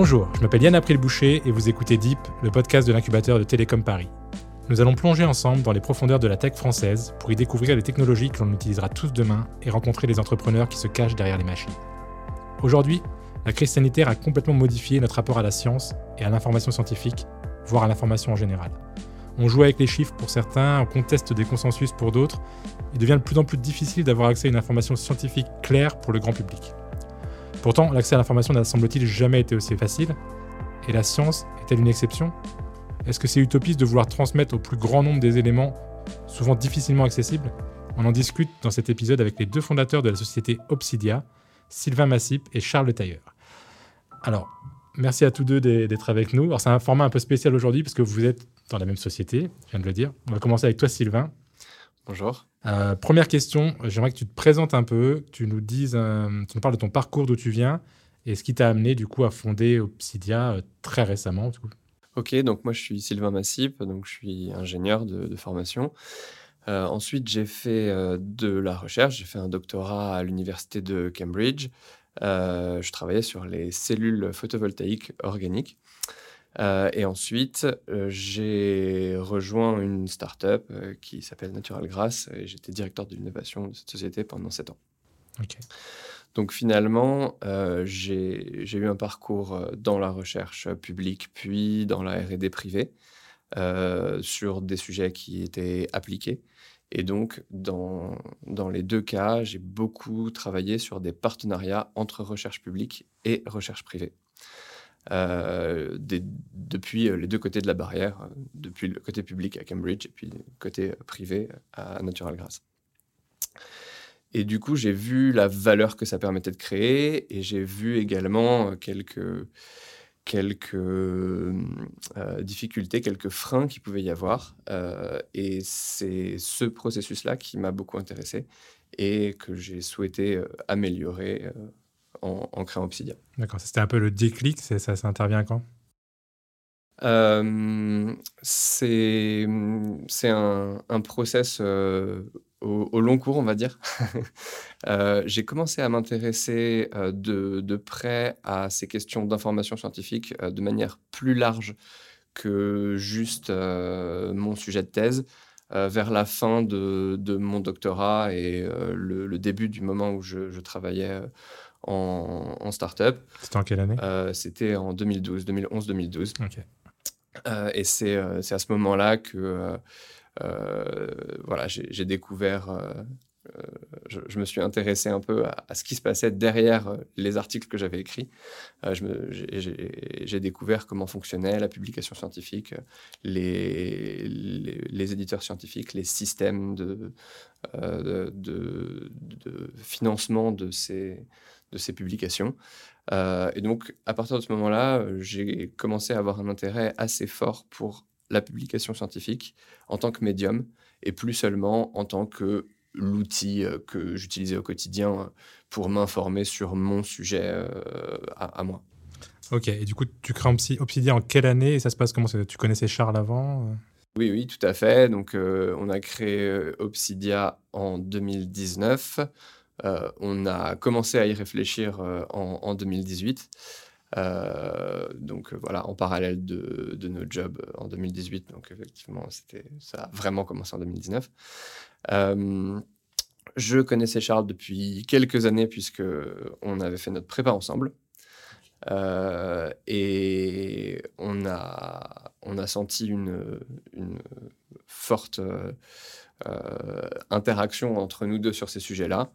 Bonjour, je m'appelle Yann April Boucher et vous écoutez Deep, le podcast de l'incubateur de Télécom Paris. Nous allons plonger ensemble dans les profondeurs de la tech française pour y découvrir les technologies que l'on utilisera tous demain et rencontrer les entrepreneurs qui se cachent derrière les machines. Aujourd'hui, la crise sanitaire a complètement modifié notre rapport à la science et à l'information scientifique, voire à l'information en général. On joue avec les chiffres pour certains, on conteste des consensus pour d'autres. Il devient de plus en plus difficile d'avoir accès à une information scientifique claire pour le grand public. Pourtant, l'accès à l'information n'a semble-t-il jamais été aussi facile. Et la science est-elle une exception? Est-ce que c'est utopiste de vouloir transmettre au plus grand nombre des éléments souvent difficilement accessibles? On en discute dans cet épisode avec les deux fondateurs de la société Obsidia, Sylvain Massip et Charles Tailleur. Alors, merci à tous deux d'être avec nous. Alors, c'est un format un peu spécial aujourd'hui parce que vous êtes dans la même société, je viens de le dire. On va commencer avec toi, Sylvain. Bonjour. Euh, première question, j'aimerais que tu te présentes un peu, que tu nous dises, euh, tu nous parles de ton parcours, d'où tu viens, et ce qui t'a amené du coup à fonder Obsidia euh, très récemment. Ok, donc moi je suis Sylvain Massip, donc je suis ingénieur de, formation. ensuite, j'ai fait de la recherche, j'ai fait un doctorat à l'université de Cambridge. je travaillais sur les cellules photovoltaïques organiques. Euh, et ensuite, euh, j'ai rejoint une startup euh, qui s'appelle Natural Grass et j'étais directeur de l'innovation de cette société pendant sept ans. Donc finalement, j'ai eu un parcours dans la recherche publique, puis dans la RD privée, sur des sujets qui étaient appliqués. Et donc, dans, dans les deux cas, j'ai beaucoup travaillé sur des partenariats entre recherche publique et recherche privée. Euh, depuis euh, les deux côtés de la barrière, euh, depuis le côté public à Cambridge et puis le côté privé à Natural Grass. Et du coup, j'ai vu la valeur que ça permettait de créer et j'ai vu également quelques, quelques difficultés, quelques freins qui pouvaient y avoir. et c'est ce processus-là qui m'a beaucoup intéressé et que j'ai souhaité améliorer en, créant Obsidia. D'accord, c'était un peu le déclic, ça, ça intervient quand? Euh, C'est un, un, process euh, au, long cours, on va dire. Euh, j'ai commencé à m'intéresser de, de, près à ces questions d'information scientifique de manière plus large que juste mon sujet de thèse. vers la fin de, de, mon doctorat et le, début du moment où je, je travaillais en, en start-up. C'était en quelle année? Euh, C'était en 2012, 2011-2012. Euh, et c'est euh, à ce moment-là que voilà, j'ai découvert je, me suis intéressé un peu à, ce qui se passait derrière les articles que j'avais écrits. J'ai découvert comment fonctionnait la publication scientifique, les, les, éditeurs scientifiques, les systèmes de, de, de, financement de ces, de ces publications. Euh, et donc, à partir de ce moment-là, j'ai commencé à avoir un intérêt assez fort pour la publication scientifique en tant que médium et plus seulement en tant que l'outil euh, que j'utilisais au quotidien pour m'informer sur mon sujet euh, à, moi. Ok, et du coup, tu crées Obsidia en quelle année et ça se passe comment? Tu connaissais Charles avant Oui, oui, tout à fait. Donc, on a créé Obsidia en 2019. Euh, on a commencé à y réfléchir euh, en, 2018. Euh, donc voilà, en parallèle de, nos jobs en 2018. Donc effectivement, ça a vraiment commencé en 2019. je connaissais Charles depuis quelques années puisque on avait fait notre prépa ensemble. et on a, senti une forte interaction entre nous deux sur ces sujets-là.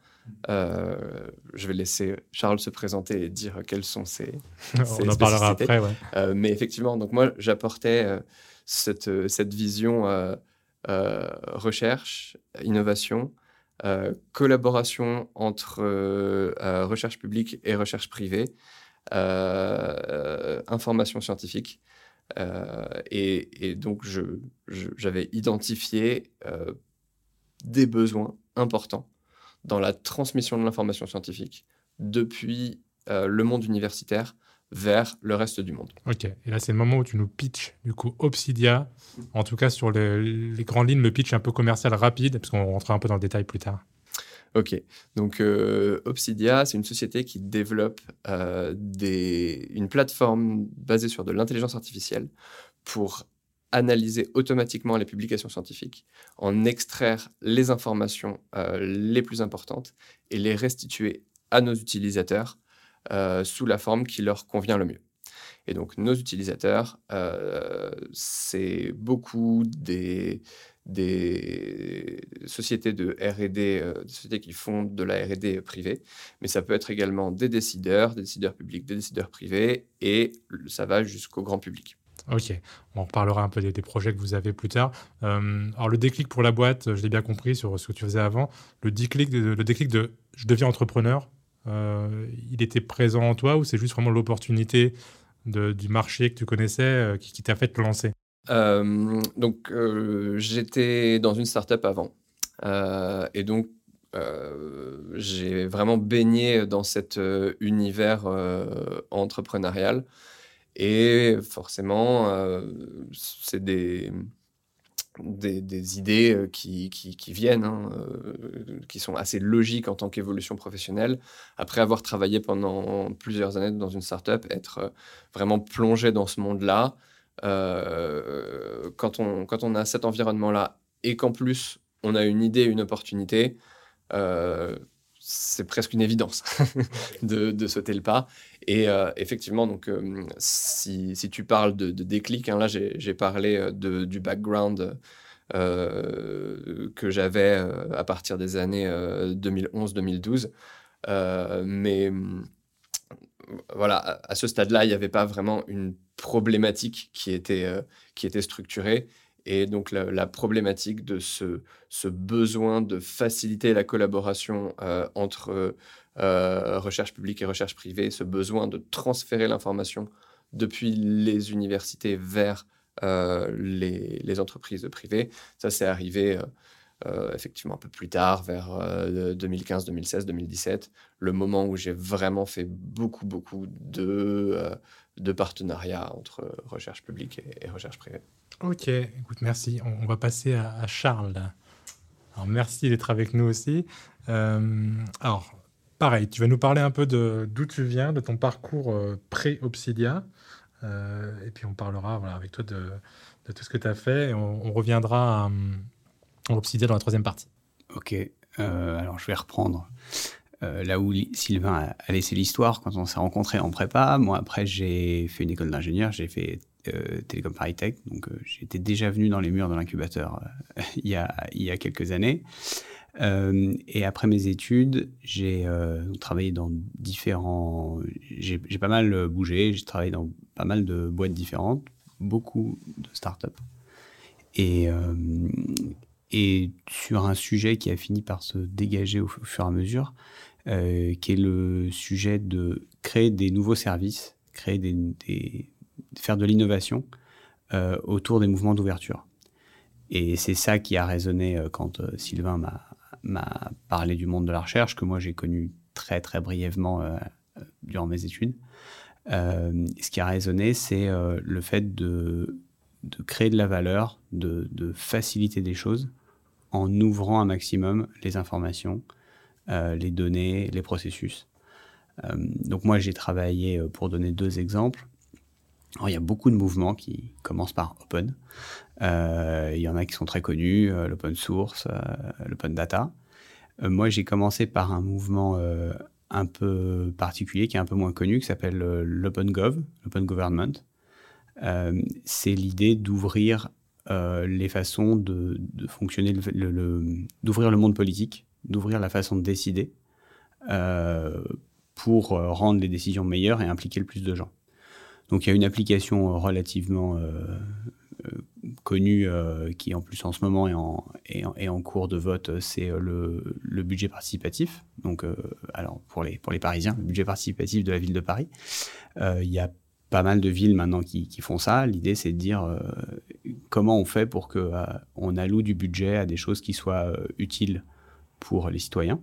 Euh, je vais laisser Charles se présenter et dire quels sont ses. On en parlera après, ouais. Euh, mais effectivement, donc moi, j'apportais euh, cette, cette vision recherche, innovation, collaboration entre recherche publique et recherche privée, information scientifique. Et, et, donc, j'avais identifié des besoins importants dans la transmission de l'information scientifique depuis euh, le monde universitaire vers le reste du monde. Ok, et là c'est le moment où tu nous pitches du coup Obsidia, en tout cas sur les, grandes lignes, le pitch un peu commercial rapide, parce qu'on rentrera un peu dans le détail plus tard. Ok, donc Obsidia, c'est une société qui développe des... une plateforme basée sur de l'intelligence artificielle pour analyser automatiquement les publications scientifiques, en extraire les informations les plus importantes et les restituer à nos utilisateurs sous la forme qui leur convient le mieux. Et donc, nos utilisateurs, euh, c'est beaucoup des, sociétés de RD, euh, des sociétés qui font de la RD privée, mais ça peut être également des décideurs, des décideurs publics, des décideurs privés, et ça va jusqu'au grand public. Ok, on reparlera un peu des, projets que vous avez plus tard. Euh, alors le déclic pour la boîte, je l'ai bien compris sur ce que tu faisais avant, le déclic de, le déclic de je deviens entrepreneur, il était présent en toi ou c'est juste vraiment l'opportunité du marché que tu connaissais euh, qui, t'a fait te lancer? Euh, Donc, euh, j'étais dans une startup avant. et donc, j'ai vraiment baigné dans cet univers entrepreneurial. Et forcément, c'est des, des, idées euh, qui, qui, viennent, hein, euh, qui sont assez logiques en tant qu'évolution professionnelle. Après avoir travaillé pendant plusieurs années dans une startup, être euh, vraiment plongé dans ce monde-là, quand, on, quand on a cet environnement-là et qu'en plus on a une idée, une opportunité, c'est presque une évidence de, de, sauter le pas. Et effectivement, donc, si, si, tu parles de, déclic, hein, là j'ai parlé de, du background que j'avais à partir des années 2011-2012. mais voilà, à, ce stade-là, il n'y avait pas vraiment une problématique qui était, qui était structurée. Et donc la, problématique de ce, besoin de faciliter la collaboration euh, entre euh, recherche publique et recherche privée, ce besoin de transférer l'information depuis les universités vers euh, les, les, entreprises privées, ça c'est arrivé effectivement un peu plus tard, vers 2015, 2016, 2017, le moment où j'ai vraiment fait beaucoup, beaucoup de, de partenariats entre recherche publique et recherche privée. Ok, écoute, merci. On, va passer à, Charles. Alors, merci d'être avec nous aussi. Euh, alors, pareil, tu vas nous parler un peu de d'où tu viens, de ton parcours euh, pré-Obsidia. Euh, et puis, on parlera voilà, avec toi de, de tout ce que tu as fait. Et on, reviendra à, Obsidia dans la troisième partie. Ok, alors je vais reprendre. Là où Sylvain a laissé l'histoire quand on s'est rencontrés en prépa. Moi, après, j'ai fait une école d'ingénieur, j'ai fait euh, Télécom Paris Tech. Donc, euh, j'étais déjà venu dans les murs de l'incubateur euh, il, y a, il y a quelques années. et après mes études, j'ai travaillé dans différents. J'ai pas mal bougé, j'ai travaillé dans pas mal de boîtes différentes, beaucoup de startups. Et, et sur un sujet qui a fini par se dégager au, fur et à mesure, qui est le sujet de créer des nouveaux services, créer des, des, faire de l'innovation euh, autour des mouvements d'ouverture. Et c'est ça qui a résonné euh, quand euh, Sylvain m'a parlé du monde de la recherche, que moi j'ai connu très très brièvement durant mes études. ce qui a résonné, c'est le fait de, de, créer de la valeur, de, de, faciliter des choses en ouvrant un maximum les informations, les données, les processus. donc moi j'ai travaillé, pour donner deux exemples, il y a beaucoup de mouvements qui commencent par open. Euh, il y en a qui sont très connus, euh, l'open source, euh, l'open data. moi, j'ai commencé par un mouvement un peu particulier, qui est un peu moins connu, qui s'appelle l'open gov, l'open government. c'est l'idée d'ouvrir les façons de, fonctionner, d'ouvrir le monde politique, d'ouvrir la façon de décider pour rendre les décisions meilleures et impliquer le plus de gens. Donc il y a une application euh, relativement euh, euh, connue qui en plus en ce moment est en, est en, cours de vote, c'est le, budget participatif. Donc alors pour les, pour les Parisiens, le budget participatif de la ville de Paris. il y a pas mal de villes maintenant qui, font ça. L'idée, c'est de dire comment on fait pour que on alloue du budget à des choses qui soient utiles pour les citoyens.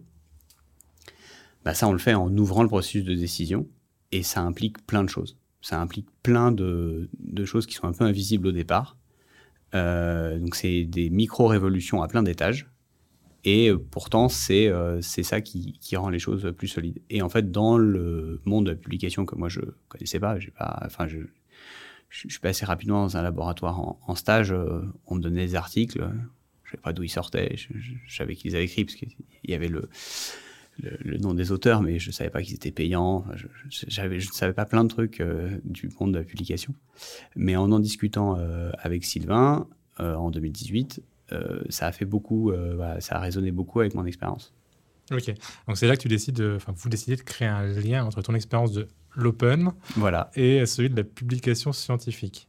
Bah, ça, on le fait en ouvrant le processus de décision et ça implique plein de choses ça implique plein de, choses qui sont un peu invisibles au départ. Euh, donc c'est des micro-révolutions à plein d'étages. Et pourtant, c'est c'est ça qui, rend les choses plus solides. Et en fait, dans le monde de la publication que moi je connaissais pas, pas, enfin je, suis passé rapidement dans un laboratoire en, stage. on me donnait des articles, je savais pas d'où ils sortaient, je, je savais qu'ils avaient écrit parce qu'il y avait le le, nom des auteurs, mais je ne savais pas qu'ils étaient payants. je, ne savais pas plein de trucs euh, du monde de la publication. Mais en en discutant euh, avec Sylvain euh, en 2018, ça a fait beaucoup, ça a résonné beaucoup avec mon expérience. Ok, donc c'est là que tu décides, enfin vous décidez de créer un lien entre ton expérience de l'open voilà. et celui de la publication scientifique.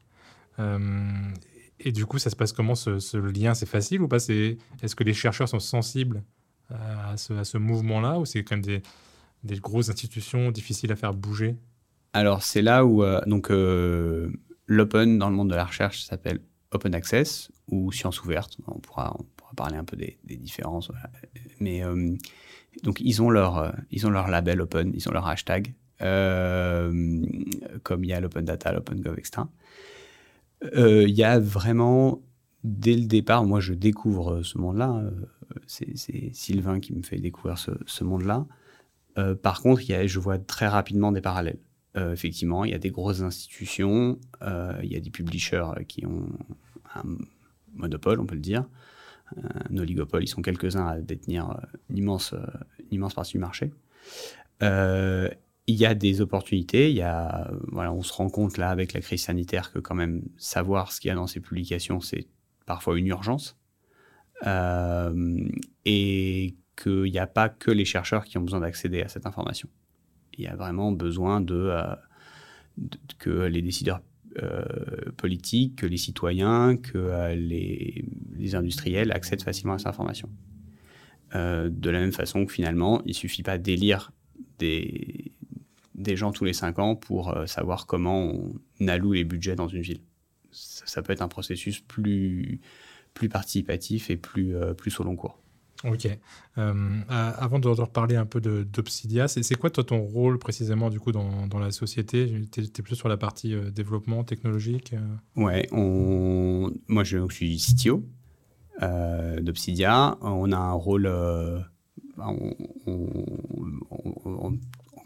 Et du coup, ça se passe comment ce, lien? C'est facile ou pas? Est-ce que les chercheurs sont sensibles à ce, mouvement-là ou c'est quand même des, grosses institutions difficiles à faire bouger? Alors, c'est là où euh, euh, l'open dans le monde de la recherche s'appelle open access ou science ouverte. On pourra, on pourra parler un peu des, différences. Mais euh, donc, ils ont, leur, ils ont leur label open, ils ont leur hashtag, comme il y a l'open data, l'open gov, etc. Il y a vraiment dès le départ, moi je découvre ce monde-là c'est Sylvain qui me fait découvrir ce, monde-là. Euh, par contre, je vois très rapidement des parallèles. Euh, effectivement, il y a des grosses institutions, euh, il y a des publishers qui ont un monopole, on peut le dire, un oligopole. Ils sont quelques-uns à détenir une immense, immense partie du marché. Il y a des opportunités. Il y a, voilà, on se rend compte là avec la crise sanitaire que quand même savoir ce qu'il y a dans ces publications, c'est parfois une urgence. Euh, et qu'il n'y a pas que les chercheurs qui ont besoin d'accéder à cette information. Il y a vraiment besoin de, euh, que les décideurs euh, politiques, que les citoyens, que les, les, industriels accèdent facilement à cette information. de la même façon que finalement, il ne suffit pas d'élire des, des gens tous les cinq ans pour savoir comment on alloue les budgets dans une ville. Ça, ça peut être un processus plus, plus participatif et plus, euh, plus au long cours. Ok. Euh, avant de reparler un peu d'Obsidia, c'est quoi toi ton rôle précisément du coup dans, dans la société? Tu es, plutôt sur la partie euh, développement technologique Ouais, on... moi je, suis CTO d'Obsidia. On a un rôle.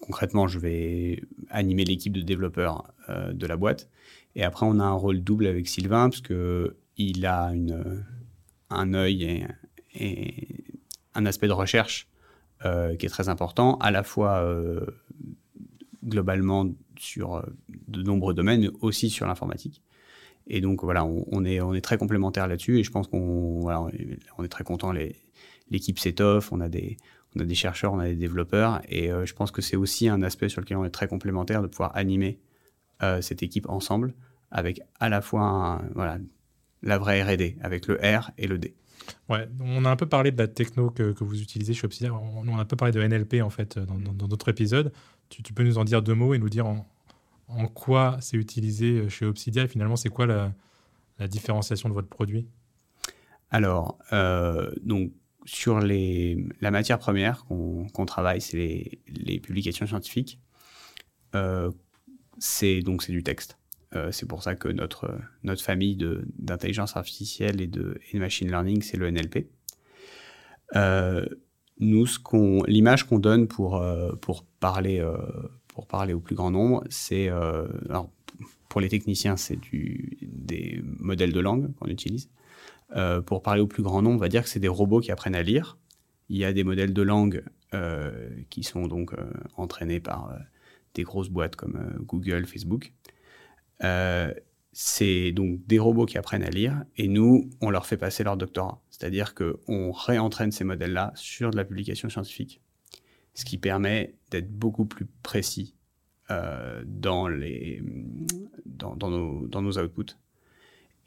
Concrètement, je vais animer l'équipe de développeurs de la boîte. Et après, on a un rôle double avec Sylvain, parce que il a un œil et, un aspect de recherche euh, qui est très important, à la fois euh, globalement sur euh, de nombreux domaines, mais aussi sur l'informatique. Et donc voilà, on, est, est très complémentaires là-dessus et je pense qu'on on est très content. L'équipe s'étoffe, on a des on a des chercheurs, on a des développeurs et je pense que c'est aussi un aspect sur lequel on est très complémentaires de pouvoir animer cette équipe ensemble avec à la fois voilà, la vraie R&D avec le R et le D. Ouais, on a un peu parlé de la techno que, vous utilisez chez Obsidian. On, a un peu parlé de NLP en fait dans d'autres épisodes. Tu, peux nous en dire deux mots et nous dire en, quoi c'est utilisé chez Obsidian et finalement c'est quoi la, différenciation de votre produit? Alors, euh, donc sur la matière première qu'on travaille, c'est les, publications scientifiques. Euh, c'est donc c'est du texte. Euh, c'est pour ça que notre, notre famille d'intelligence artificielle et de, machine learning, c'est le NLP. Euh, nous, l'image qu'on donne pour, pour, parler, pour parler au plus grand nombre, c'est. pour les techniciens, c'est des modèles de langue qu'on utilise. Pour parler au plus grand nombre, on va dire que c'est des robots qui apprennent à lire. Il y a des modèles de langue qui sont donc entraînés par des grosses boîtes comme Google, Facebook. Euh, c'est donc des robots qui apprennent à lire et nous, on leur fait passer leur doctorat. C'est-à-dire qu'on réentraîne ces modèles-là sur de la publication scientifique, ce qui permet d'être beaucoup plus précis euh, dans, nos, outputs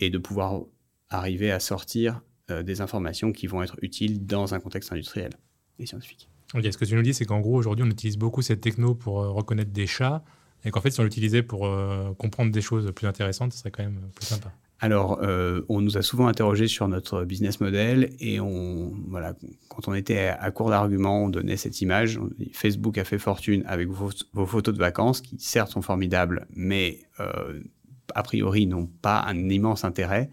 et de pouvoir arriver à sortir euh, des informations qui vont être utiles dans un contexte industriel et scientifique. Ce que tu nous dis, c'est qu'en gros, aujourd'hui, on utilise beaucoup cette techno pour reconnaître des chats et qu'en fait, si on l'utilisait pour euh, comprendre des choses plus intéressantes, ce serait quand même plus sympa. Alors, euh, on nous a souvent interrogé sur notre business model et on, voilà, quand on était à court d'arguments, on donnait cette image. Facebook a fait fortune avec vos, photos de vacances, qui certes sont formidables, mais euh, a priori n'ont pas un immense intérêt.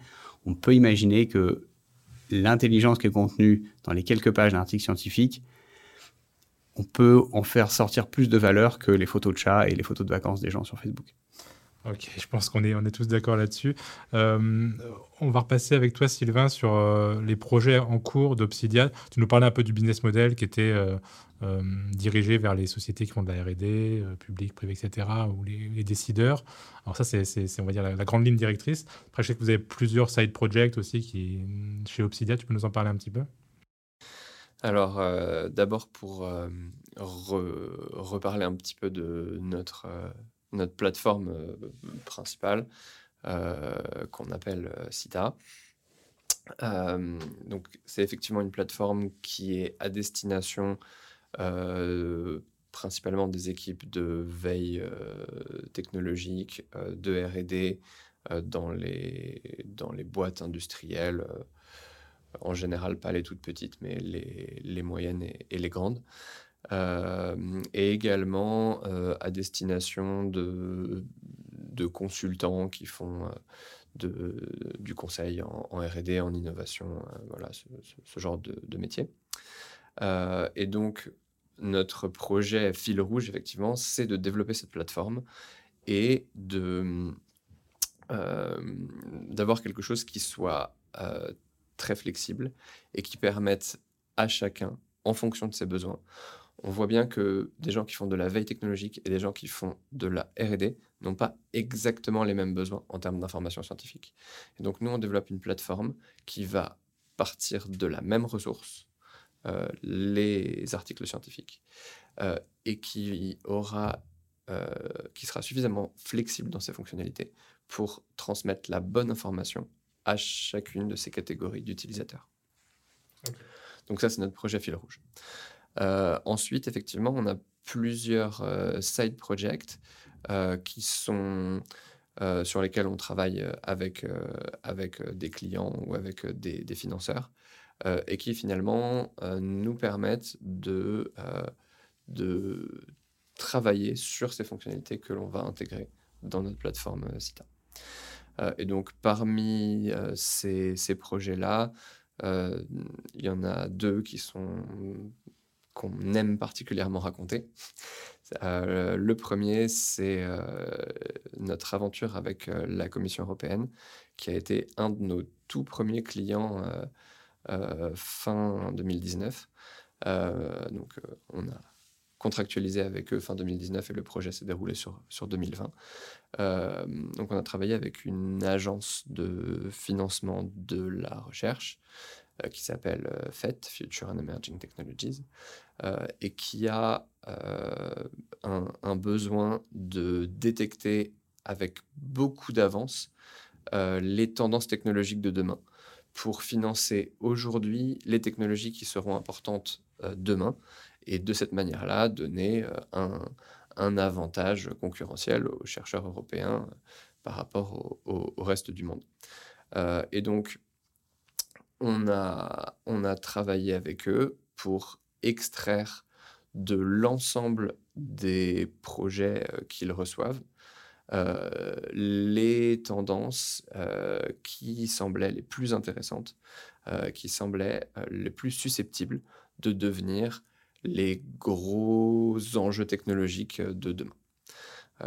On peut imaginer que l'intelligence qui est contenue dans les quelques pages d'un article scientifique, on peut en faire sortir plus de valeur que les photos de chats et les photos de vacances des gens sur Facebook. Ok, je pense qu'on est, on est tous d'accord là-dessus. Euh, on va repasser avec toi, Sylvain, sur euh, les projets en cours d'Obsidia. Tu nous parlais un peu du business model qui était euh, dirigé vers les sociétés qui font de la R&D, public, privé, etc., ou les, décideurs. Alors ça, c'est, on va dire, la, grande ligne directrice. Après, je sais que vous avez plusieurs side projects aussi qui, chez Obsidia. Tu peux nous en parler un petit peu? Alors, d'abord pour reparler un petit peu de notre notre plateforme euh, principale euh, qu'on appelle euh, CITA. donc, c'est effectivement une plateforme qui est à destination principalement des équipes de veille technologique, de RD dans, les, dans boîtes industrielles, en général pas les toutes petites, mais les, les moyennes et, les grandes. Euh, et également euh, à destination de, consultants qui font euh, du conseil en, RD, en innovation, voilà, ce, genre de, métier. et donc, notre projet fil rouge, effectivement, c'est de développer cette plateforme et d'avoir quelque chose qui soit très flexible et qui permette à chacun, en fonction de ses besoins, on voit bien que des gens qui font de la veille technologique et des gens qui font de la RD n'ont pas exactement les mêmes besoins en termes d'information scientifique. Et donc nous, on développe une plateforme qui va partir de la même ressource, euh, les articles scientifiques, euh, et qui aura, euh, qui sera suffisamment flexible dans ses fonctionnalités pour transmettre la bonne information à chacune de ces catégories d'utilisateurs. Donc ça, c'est notre projet fil rouge. Euh, ensuite, effectivement, on a plusieurs euh, side projects euh, qui sont sur lesquels on travaille avec, avec des clients ou avec des, financeurs et qui finalement nous permettent de, de travailler sur ces fonctionnalités que l'on va intégrer dans notre plateforme CITA. et donc parmi ces, ces projets-là, il y en a deux qui sont qu'on aime particulièrement raconter. Euh, le premier, c'est euh, notre aventure avec euh, la Commission européenne, qui a été un de nos tout premiers clients fin 2019. donc, on a contractualisé avec eux fin 2019 et le projet s'est déroulé sur, sur 2020. donc, on a travaillé avec une agence de financement de la recherche qui s'appelle FET, Future and Emerging Technologies, euh, et qui a euh, un, besoin de détecter avec beaucoup d'avance euh, les tendances technologiques de demain pour financer aujourd'hui les technologies qui seront importantes demain et de cette manière-là donner un, un, avantage concurrentiel aux chercheurs européens par rapport au, au reste du monde. et donc, on a, on a travaillé avec eux pour extraire de l'ensemble des projets euh, qu'ils reçoivent euh, les tendances euh, qui semblaient les plus intéressantes, qui semblaient les plus susceptibles de devenir les gros enjeux technologiques de demain.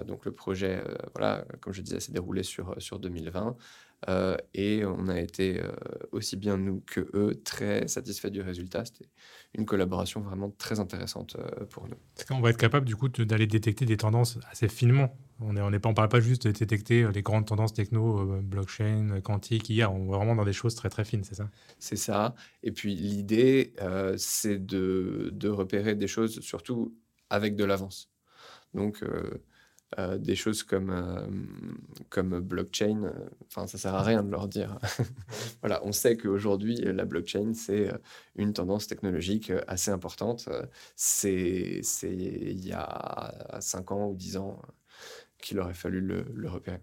donc le projet, voilà, comme je disais, s'est déroulé sur, sur 2020. Euh, et on a été euh, aussi bien nous que eux très satisfaits du résultat. C'était une collaboration vraiment très intéressante euh, pour nous. On va être capable du coup d'aller détecter des tendances assez finement? On ne on parle pas juste de détecter les grandes tendances techno, blockchain, quantique, IA. On va vraiment dans des choses très très fines, c'est ça? C'est ça. Et puis l'idée, c'est de, de, repérer des choses surtout avec de l'avance. Donc euh, des choses comme, euh, comme blockchain, euh, enfin, ça sert à rien de leur dire. voilà, on sait qu'aujourd'hui, la blockchain, c'est une tendance technologique assez importante. C'est il y a 5 ans ou 10 ans qu'il aurait fallu le, le, repérer.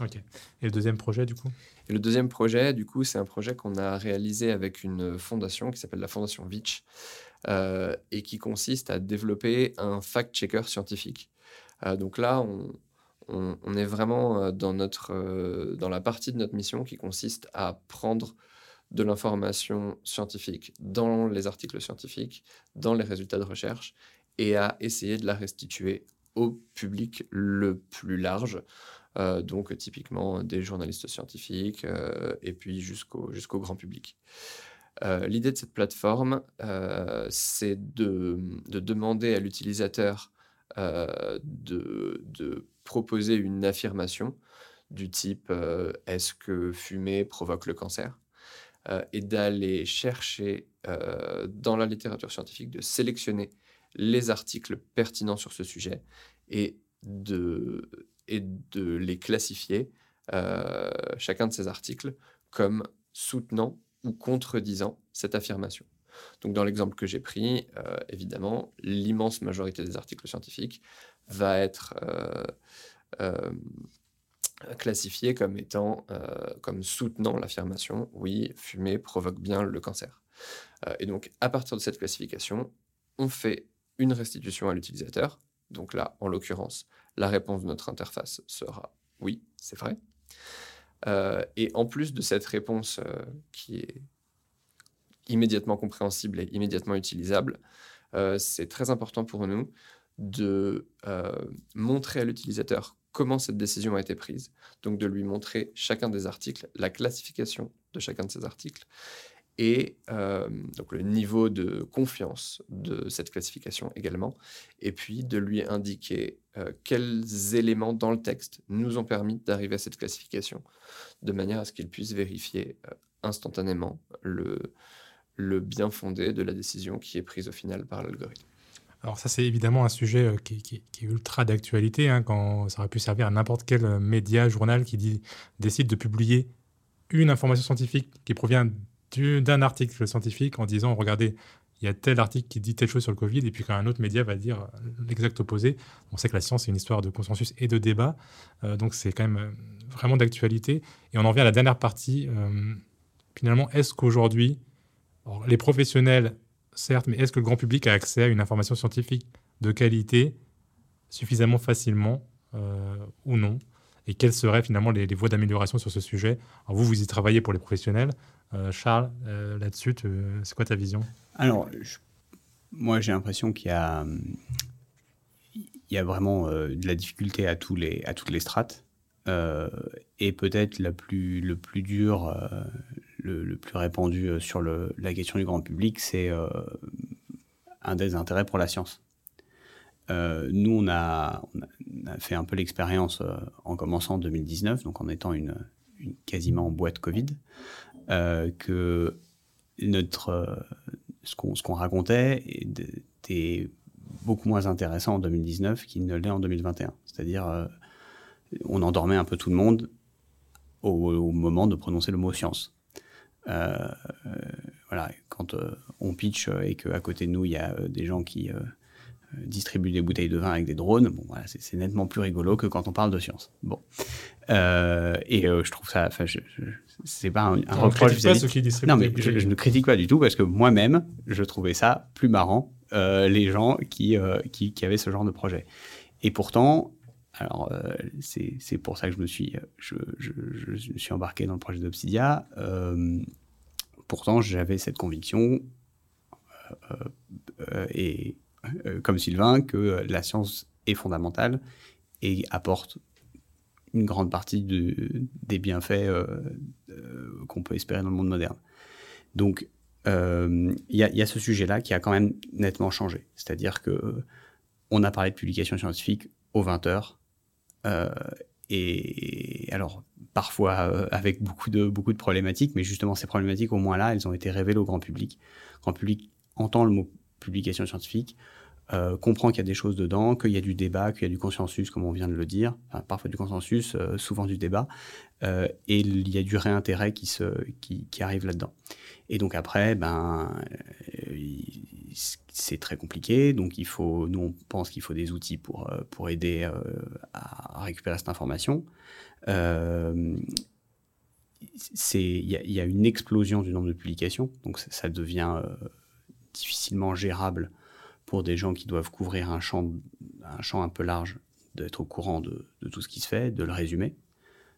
Ok. Et le deuxième projet, du coup? Et le deuxième projet, du coup, c'est un projet qu'on a réalisé avec une fondation qui s'appelle la Fondation Vitch et qui consiste à développer un fact-checker scientifique. Euh, donc là, on, est vraiment euh, euh, dans la partie de notre mission qui consiste à prendre de l'information scientifique dans les articles scientifiques, dans les résultats de recherche, et à essayer de la restituer au public le plus large, donc typiquement des journalistes scientifiques, et puis jusqu'au grand public. L'idée de cette plateforme, c'est de, demander à l'utilisateur de, de, proposer une affirmation du type est-ce que fumer provoque le cancer? Et d'aller chercher dans la littérature scientifique, de sélectionner les articles pertinents sur ce sujet et de, les classifier, euh, chacun de ces articles, comme soutenant ou contredisant cette affirmation. Donc dans l'exemple que j'ai pris, euh, évidemment, l'immense majorité des articles scientifiques va être euh, classifiée comme étant, comme soutenant l'affirmation, oui, fumer provoque bien le cancer. et donc à partir de cette classification, on fait une restitution à l'utilisateur. Donc là, en l'occurrence, la réponse de notre interface sera oui, c'est vrai. Euh, et en plus de cette réponse euh, qui est immédiatement compréhensible et immédiatement utilisable, euh, c'est très important pour nous de montrer à l'utilisateur comment cette décision a été prise, donc de lui montrer chacun des articles, la classification de chacun de ces articles, et euh, donc le niveau de confiance de cette classification également, et puis de lui indiquer euh, quels éléments dans le texte nous ont permis d'arriver à cette classification, de manière à ce qu'il puisse vérifier euh, instantanément le, le bien fondé de la décision qui est prise au final par l'algorithme. Alors ça, c'est évidemment un sujet qui, est ultra d'actualité, hein, quand ça aurait pu servir à n'importe quel média, journal qui dit, décide de publier une information scientifique qui provient d'un article scientifique en disant regardez, il y a tel article qui dit telle chose sur le Covid, et puis quand un autre média va dire l'exact opposé. On sait que la science, c'est une histoire de consensus et de débat, euh, donc c'est quand même euh, vraiment d'actualité. Et on en vient à la dernière partie. Euh, finalement, est-ce qu'aujourd'hui, les professionnels, certes, mais est-ce que le grand public a accès à une information scientifique de qualité suffisamment facilement ou non? Et quelles seraient finalement les, voies d'amélioration sur ce sujet? Vous, vous y travaillez pour les professionnels. Euh, Charles, euh, là-dessus, c'est quoi ta vision? Alors, moi, j'ai l'impression qu'il y a, il y a vraiment euh, de la difficulté à, tous les, à toutes les strates. et peut-être plus, le plus dur, le, plus répandu sur le, la question du grand public, c'est un désintérêt pour la science. nous, on a, fait un peu l'expérience en commençant en 2019, donc en étant quasiment boîte Covid, euh, que euh, ce qu'on racontait était beaucoup moins intéressant en 2019 qu'il ne l'est en 2021. C'est-à-dire, euh, on endormait un peu tout le monde au, moment de prononcer le mot science. Voilà, quand on pitch et qu'à côté de nous, il y a des gens qui distribuent des bouteilles de vin avec des drones, bon, voilà, c'est nettement plus rigolo que quand on parle de science. Bon. et je trouve ça, c'est pas un, un reproche Non, mais je, ne critique pas du tout parce que moi-même, je trouvais ça plus marrant, euh, les gens qui, euh, qui, qui, avaient ce genre de projet. Et pourtant, alors euh, c'est pour ça que je me suis, je, je, suis embarqué dans le projet d'Obsidia. pourtant, j'avais cette conviction, et comme Sylvain, que la science est fondamentale et apporte une grande partie des bienfaits euh, euh, qu'on peut espérer dans le monde moderne. Donc, euh, il y, a ce sujet-là qui a quand même nettement changé. C'est-à-dire que on a parlé de publication scientifique aux 20 heures. Et alors, parfois avec beaucoup de, beaucoup de problématiques, mais justement, ces problématiques, au moins là, elles ont été révélées au grand public. Le grand public entend le mot publication scientifique, euh, comprend qu'il y a des choses dedans, qu'il y a du débat, qu'il y a du consensus, comme on vient de le dire, parfois du consensus, euh, souvent du débat, euh, et il y a du réintérêt qui, se, qui, arrive là-dedans. Et donc après, ben, c'est très compliqué, donc il faut, nous on pense qu'il faut des outils pour, pour aider à récupérer cette information. Il y, a une explosion du nombre de publications, donc ça devient difficilement gérable pour des gens qui doivent couvrir un champ, un champ un peu large, d'être au courant de, tout ce qui se fait, de le résumer.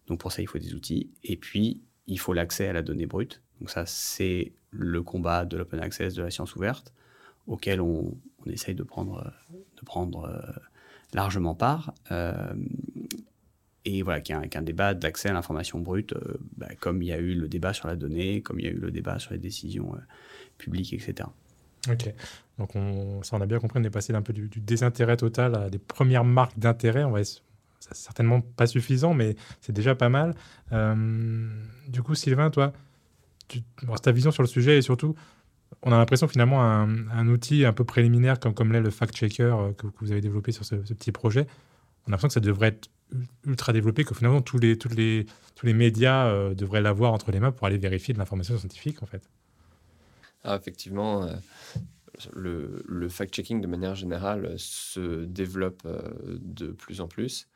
Donc pour ça, il faut des outils. Et puis, il faut l'accès à la donnée brute. Donc ça, c'est le combat de l'open access, de la science ouverte, auquel on, essaye de prendre, euh, largement part. Euh, et voilà, qu'il y, a un débat d'accès à l'information brute, euh, bah, comme il y a eu le débat sur la donnée, comme il y a eu le débat sur les décisions publiques, etc. Ok, donc on, ça on a bien compris, on est passé d'un peu du, désintérêt total à des premières marques d'intérêt. On va c'est certainement pas suffisant, mais c'est déjà pas mal. du coup, Sylvain, toi, ta vision sur le sujet et surtout, on a l'impression finalement un, un, outil un peu préliminaire comme, comme l'est le fact-checker euh, que, vous avez développé sur ce, petit projet. On a l'impression que ça devrait être ultra développé, que finalement tous les, tous les, tous les médias euh, devraient l'avoir entre les mains pour aller vérifier de l'information scientifique en fait. Ah, effectivement, euh, le, fact-checking de manière générale se développe de plus en plus.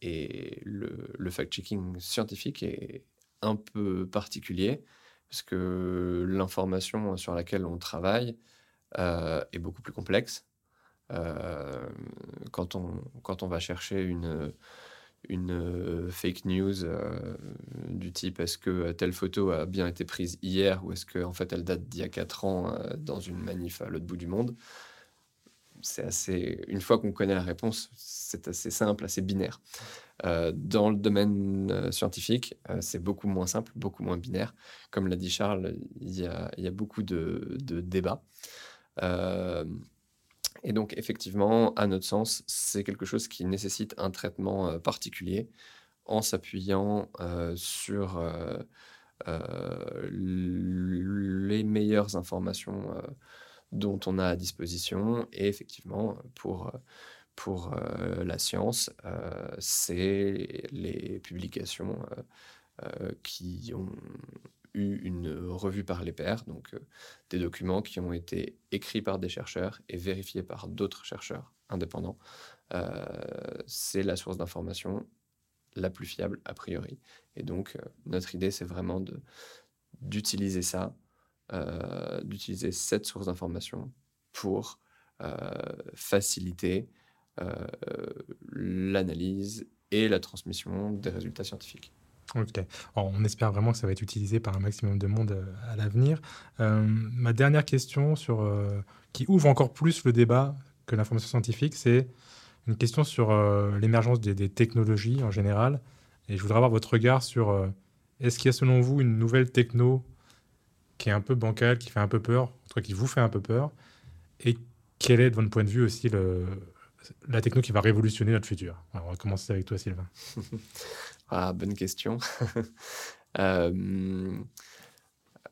et le, fact-checking scientifique est un peu particulier, parce que l'information sur laquelle on travaille euh, est beaucoup plus complexe. Euh, quand, on, quand on va chercher une, une fake news euh, du type est-ce que telle photo a bien été prise hier ou est-ce qu'en en fait elle date d'il y a 4 ans dans une manif à l'autre bout du monde, c'est assez. Une fois qu'on connaît la réponse, c'est assez simple, assez binaire. Euh, dans le domaine euh, scientifique, euh, c'est beaucoup moins simple, beaucoup moins binaire. Comme l'a dit Charles, il y a, beaucoup de débats. Et donc, effectivement, à notre sens, c'est quelque chose qui nécessite un traitement particulier en s'appuyant sur les meilleures informations dont on a à disposition. Et effectivement, pour, pour euh, la science, euh, c'est les publications euh, qui ont une revue par les pairs, donc des documents qui ont été écrits par des chercheurs et vérifiés par d'autres chercheurs indépendants. c'est la source d'information la plus fiable a priori. Et donc, notre idée, c'est vraiment d'utiliser ça euh, d'utiliser cette source d'information pour euh, faciliter euh, l'analyse et la transmission des résultats scientifiques. On espère vraiment que ça va être utilisé par un maximum de monde à l'avenir. ma dernière question sur, qui ouvre encore plus le débat que l'information scientifique, c'est une question sur l'émergence des, technologies en général. Et je voudrais avoir votre regard sur est-ce qu'il y a selon vous une nouvelle techno qui est un peu bancal, qui fait un peu peur, en qui vous fait un peu peur? Et quel est, de votre point de vue, aussi la techno qui va révolutionner notre futur? On va commencer avec toi, Sylvain. ah, bonne question. Euh,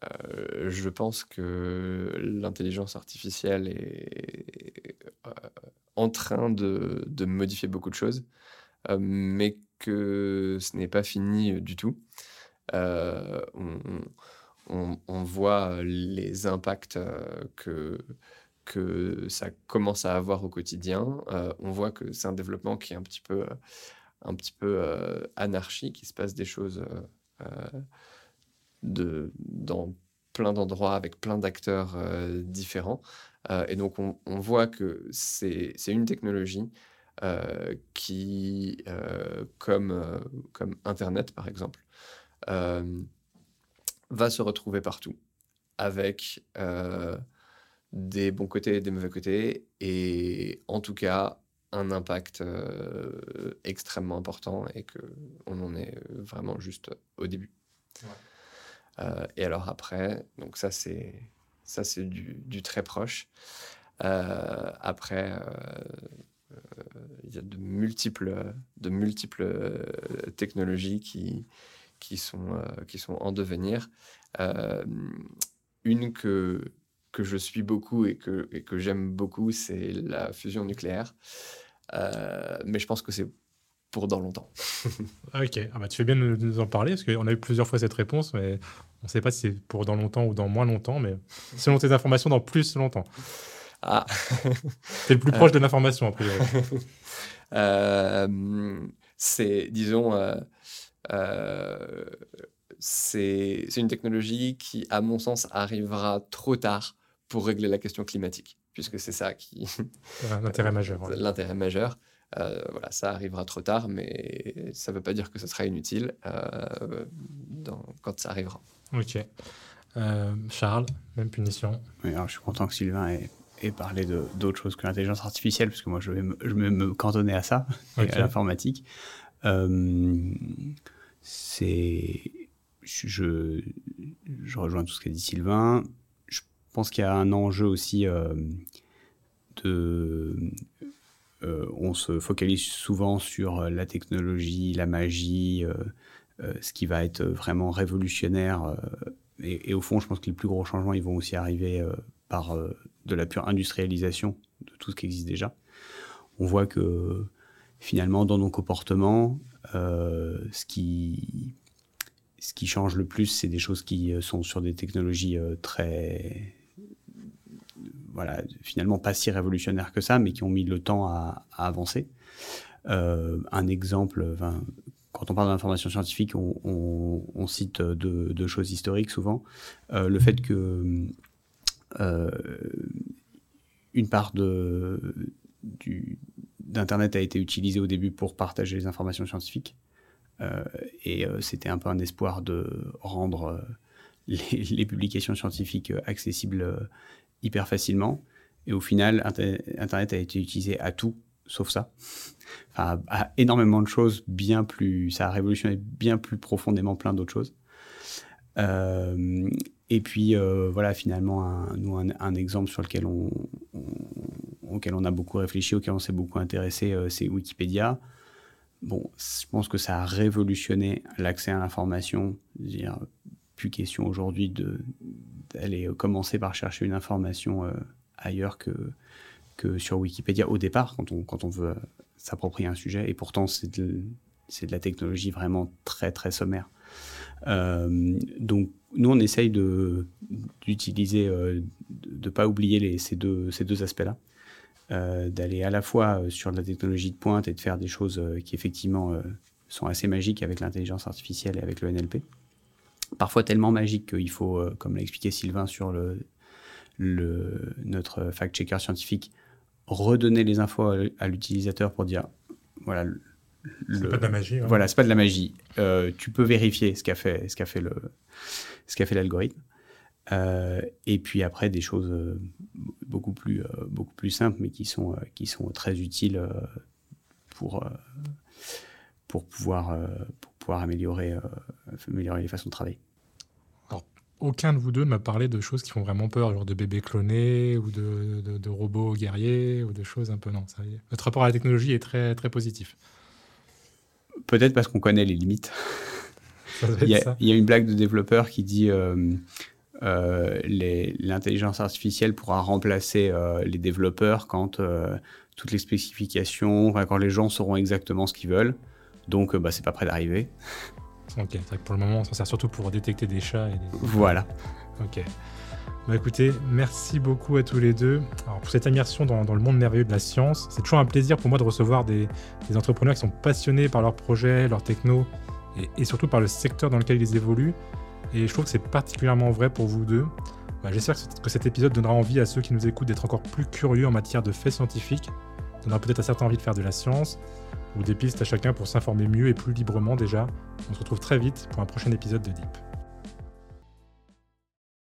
euh, je pense que l'intelligence artificielle est euh, en train de, modifier beaucoup de choses, mais que ce n'est pas fini du tout. on, voit les impacts que ça commence à avoir au quotidien. on voit que c'est un développement qui est un petit peu, un petit peu anarchique. Il se passe des choses de, dans plein d'endroits avec plein d'acteurs différents. et donc, on, voit que c'est une technologie qui, comme, comme Internet par exemple, va se retrouver partout, avec euh, des bons côtés et des mauvais côtés, et en tout cas un impact euh, extrêmement important et qu'on en est vraiment juste au début. Euh, et alors après, donc ça c'est ça c'est du, du, très proche. après, il y a de multiples, de multiples technologies qui, qui sont, euh, qui sont en devenir. Euh, une que, que je suis beaucoup et que, et que j'aime beaucoup, c'est la fusion nucléaire. Euh, mais je pense que c'est pour dans longtemps. ok, ah bah, tu fais bien de nous en parler, parce qu'on a eu plusieurs fois cette réponse, mais on ne sait pas si c'est pour dans longtemps ou dans moins longtemps, mais selon tes informations, dans plus longtemps. Ah. c'est le plus proche de l'information, a priori. c'est, disons, euh, c'est une technologie qui, à mon sens, arrivera trop tard pour régler la question climatique, puisque c'est ça qui... L'intérêt majeur. L'intérêt majeur. voilà, ça arrivera trop tard, mais ça ne veut pas dire que ce sera inutile quand ça arrivera. Ok. Charles, même punition. Oui, alors je suis content que Sylvain ait, parlé d'autres choses que l'intelligence artificielle, parce que moi je vais me, je vais me cantonner à ça, à l'informatique. c'est je, je, rejoins tout ce qu'a dit Sylvain. Je pense qu'il y a un enjeu aussi euh, de. Euh, on se focalise souvent sur la technologie, la magie, euh, ce qui va être vraiment révolutionnaire. Et, au fond, je pense que les plus gros changements, ils vont aussi arriver par de la pure industrialisation de tout ce qui existe déjà. On voit que finalement, dans nos comportements, ce qui change le plus, c'est des choses qui euh, sont sur des technologies euh, très, voilà, finalement pas si révolutionnaires que ça, mais qui ont mis le temps à, avancer. Euh, un exemple, quand on parle d'information scientifique, on, cite deux, choses historiques souvent. le fait que une part d'Internet a été utilisée au début pour partager les informations scientifiques. Euh, et euh, c'était un peu un espoir de rendre euh, les, publications scientifiques accessibles hyper facilement. Et au final, Internet a été utilisé à tout, sauf ça. Enfin, à énormément de choses, bien plus. Ça a révolutionné bien plus profondément plein d'autres choses. et puis, voilà, finalement, un, nous, un, exemple sur lequel on, auquel on a beaucoup réfléchi, auquel on s'est beaucoup intéressé, c'est Wikipédia. Bon, je pense que ça a révolutionné l'accès à l'information. Plus question aujourd'hui d'aller commencer par chercher une information euh, ailleurs que, que sur Wikipédia au départ, quand on, quand on veut s'approprier un sujet. Et pourtant, c'est de, de, la technologie vraiment très, très sommaire. Euh, donc, nous, on essaye d'utiliser, euh, de ne pas oublier ces deux, ces deux aspects-là. Euh, d'aller à la fois euh, sur de la technologie de pointe et de faire des choses euh, qui effectivement sont assez magiques avec l'intelligence artificielle et avec le NLP. Parfois tellement magiques qu'il faut, comme l'a expliqué Sylvain sur le, le notre fact-checker scientifique, redonner les infos à, l'utilisateur pour dire voilà. C'est pas de la magie. Voilà, c'est pas de la magie. tu peux vérifier ce qu'a fait, ce qu'a fait le, ce qu'a fait l'algorithme. Euh, et puis après, des choses euh, beaucoup plus, euh, beaucoup plus simples, mais qui sont, qui sont très utiles pour, pour, pouvoir, pour pouvoir améliorer, améliorer les façons de travailler. Alors, aucun de vous deux ne m'a parlé de choses qui font vraiment peur, genre de bébés clonés ou de, de, robots guerriers ou de choses un peu. Non, ça, votre rapport à la technologie est très, très positif. Peut-être parce qu'on connaît les limites. il, y a, il, y a, une blague de développeur qui dit euh, l'intelligence artificielle pourra remplacer euh, les développeurs quand euh, toutes les spécifications, quand les gens sauront exactement ce qu'ils veulent. Donc, bah, c'est pas prêt d'arriver. Ok, pour le moment, on s'en sert surtout pour détecter des chats. Et des... Voilà. Ok. Bah écoutez, merci beaucoup à tous les deux Alors, pour cette immersion dans, le monde merveilleux de la science. C'est toujours un plaisir pour moi de recevoir des, entrepreneurs qui sont passionnés par leurs projets, leurs technos et, et, surtout par le secteur dans lequel ils évoluent. Et je trouve que c'est particulièrement vrai pour vous deux. Bah, j'espère que cet épisode donnera envie à ceux qui nous écoutent d'être encore plus curieux en matière de faits scientifiques, donnera peut-être à certains envie de faire de la science, ou des pistes à chacun pour s'informer mieux et plus librement déjà. On se retrouve très vite pour un prochain épisode de Deep.